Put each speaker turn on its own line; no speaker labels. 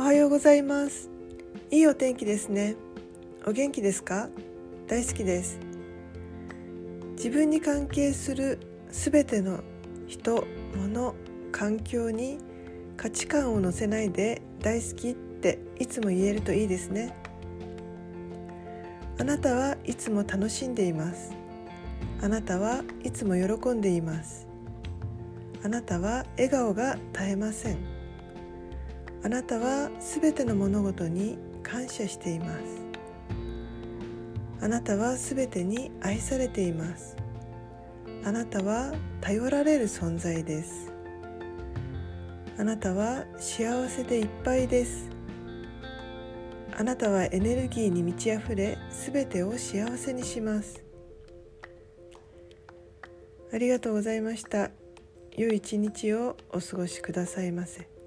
おはようございます。いいお天気ですね。お元気ですか？大好きです。自分に関係するすべての人、物、環境に価値観を乗せないで大好きっていつも言えるといいですね。あなたはいつも楽しんでいます。あなたはいつも喜んでいます。あなたは笑顔が絶えません。あなたはすべての物事に感謝しています。あなたはすべてに愛されています。あなたは頼られる存在です。あなたは幸せでいっぱいです。あなたはエネルギーに満ち溢れすべてを幸せにします。ありがとうございました。良い一日をお過ごしくださいませ。